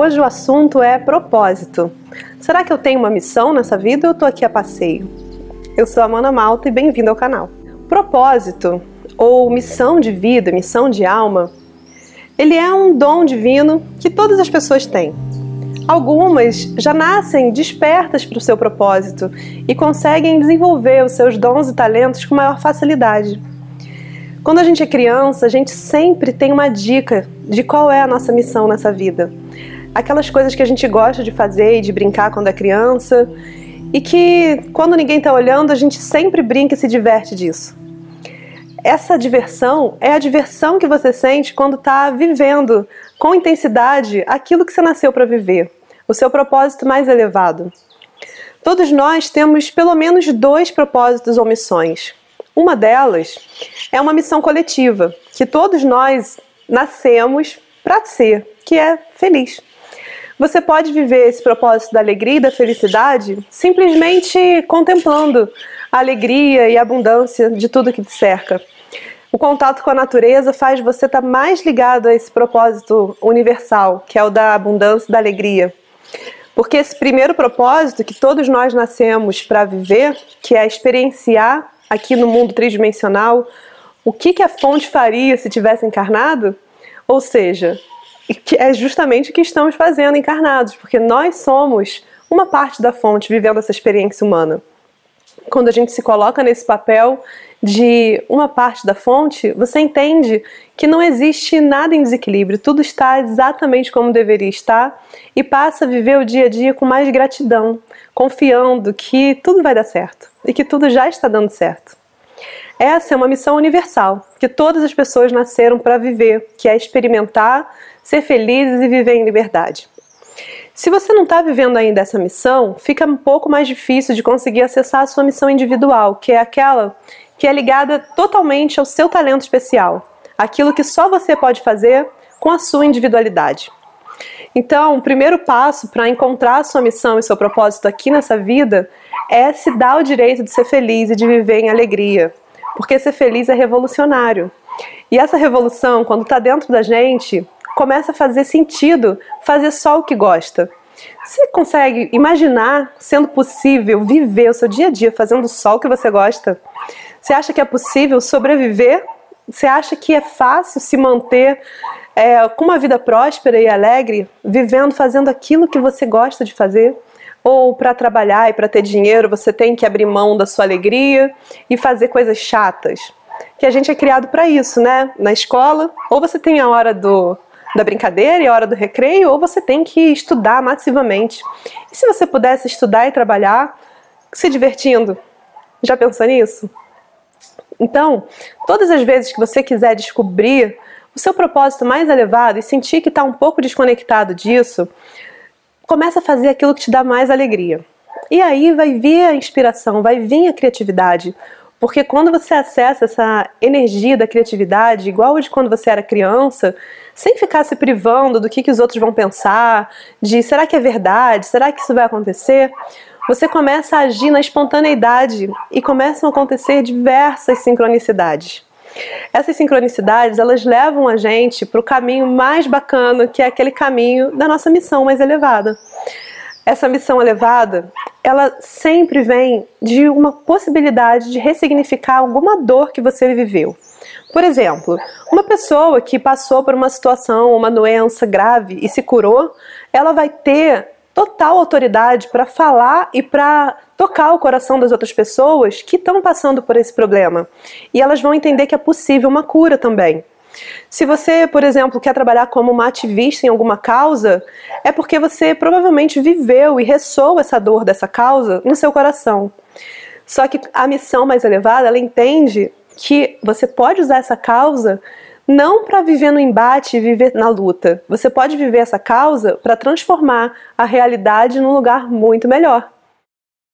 Hoje o assunto é propósito. Será que eu tenho uma missão nessa vida ou eu tô aqui a passeio? Eu sou a Mana Malta e bem-vindo ao canal. Propósito, ou missão de vida, missão de alma, ele é um dom divino que todas as pessoas têm. Algumas já nascem despertas para o seu propósito e conseguem desenvolver os seus dons e talentos com maior facilidade. Quando a gente é criança, a gente sempre tem uma dica de qual é a nossa missão nessa vida. Aquelas coisas que a gente gosta de fazer e de brincar quando é criança, e que quando ninguém está olhando, a gente sempre brinca e se diverte disso. Essa diversão é a diversão que você sente quando está vivendo com intensidade aquilo que você nasceu para viver, o seu propósito mais elevado. Todos nós temos pelo menos dois propósitos ou missões. Uma delas é uma missão coletiva, que todos nós nascemos para ser, que é feliz. Você pode viver esse propósito da alegria e da felicidade simplesmente contemplando a alegria e a abundância de tudo que te cerca. O contato com a natureza faz você estar mais ligado a esse propósito universal, que é o da abundância e da alegria. Porque esse primeiro propósito que todos nós nascemos para viver, que é experienciar aqui no mundo tridimensional, o que, que a fonte faria se tivesse encarnado? Ou seja, que é justamente o que estamos fazendo encarnados, porque nós somos uma parte da fonte vivendo essa experiência humana. Quando a gente se coloca nesse papel de uma parte da fonte, você entende que não existe nada em desequilíbrio, tudo está exatamente como deveria estar e passa a viver o dia a dia com mais gratidão, confiando que tudo vai dar certo e que tudo já está dando certo. Essa é uma missão universal que todas as pessoas nasceram para viver, que é experimentar, ser felizes e viver em liberdade. Se você não está vivendo ainda essa missão, fica um pouco mais difícil de conseguir acessar a sua missão individual, que é aquela que é ligada totalmente ao seu talento especial, aquilo que só você pode fazer com a sua individualidade. Então, o primeiro passo para encontrar a sua missão e seu propósito aqui nessa vida é se dar o direito de ser feliz e de viver em alegria, porque ser feliz é revolucionário. E essa revolução, quando está dentro da gente, começa a fazer sentido fazer só o que gosta. Você consegue imaginar sendo possível viver o seu dia a dia fazendo só o que você gosta? Você acha que é possível sobreviver? Você acha que é fácil se manter é, com uma vida próspera e alegre, vivendo, fazendo aquilo que você gosta de fazer? Ou para trabalhar e para ter dinheiro você tem que abrir mão da sua alegria e fazer coisas chatas? Que a gente é criado para isso, né? Na escola, ou você tem a hora do, da brincadeira e a hora do recreio, ou você tem que estudar massivamente. E se você pudesse estudar e trabalhar se divertindo? Já pensou nisso? Então, todas as vezes que você quiser descobrir o seu propósito mais elevado e sentir que está um pouco desconectado disso, começa a fazer aquilo que te dá mais alegria. E aí vai vir a inspiração, vai vir a criatividade. Porque quando você acessa essa energia da criatividade, igual de quando você era criança, sem ficar se privando do que, que os outros vão pensar, de será que é verdade, será que isso vai acontecer, você começa a agir na espontaneidade e começam a acontecer diversas sincronicidades. Essas sincronicidades, elas levam a gente para o caminho mais bacana, que é aquele caminho da nossa missão mais elevada. Essa missão elevada, ela sempre vem de uma possibilidade de ressignificar alguma dor que você viveu. Por exemplo, uma pessoa que passou por uma situação, uma doença grave e se curou, ela vai ter total autoridade para falar e para tocar o coração das outras pessoas que estão passando por esse problema. E elas vão entender que é possível uma cura também. Se você, por exemplo, quer trabalhar como uma ativista em alguma causa, é porque você provavelmente viveu e ressoa essa dor dessa causa no seu coração. Só que a missão mais elevada, ela entende que você pode usar essa causa não para viver no embate e viver na luta. Você pode viver essa causa para transformar a realidade num lugar muito melhor.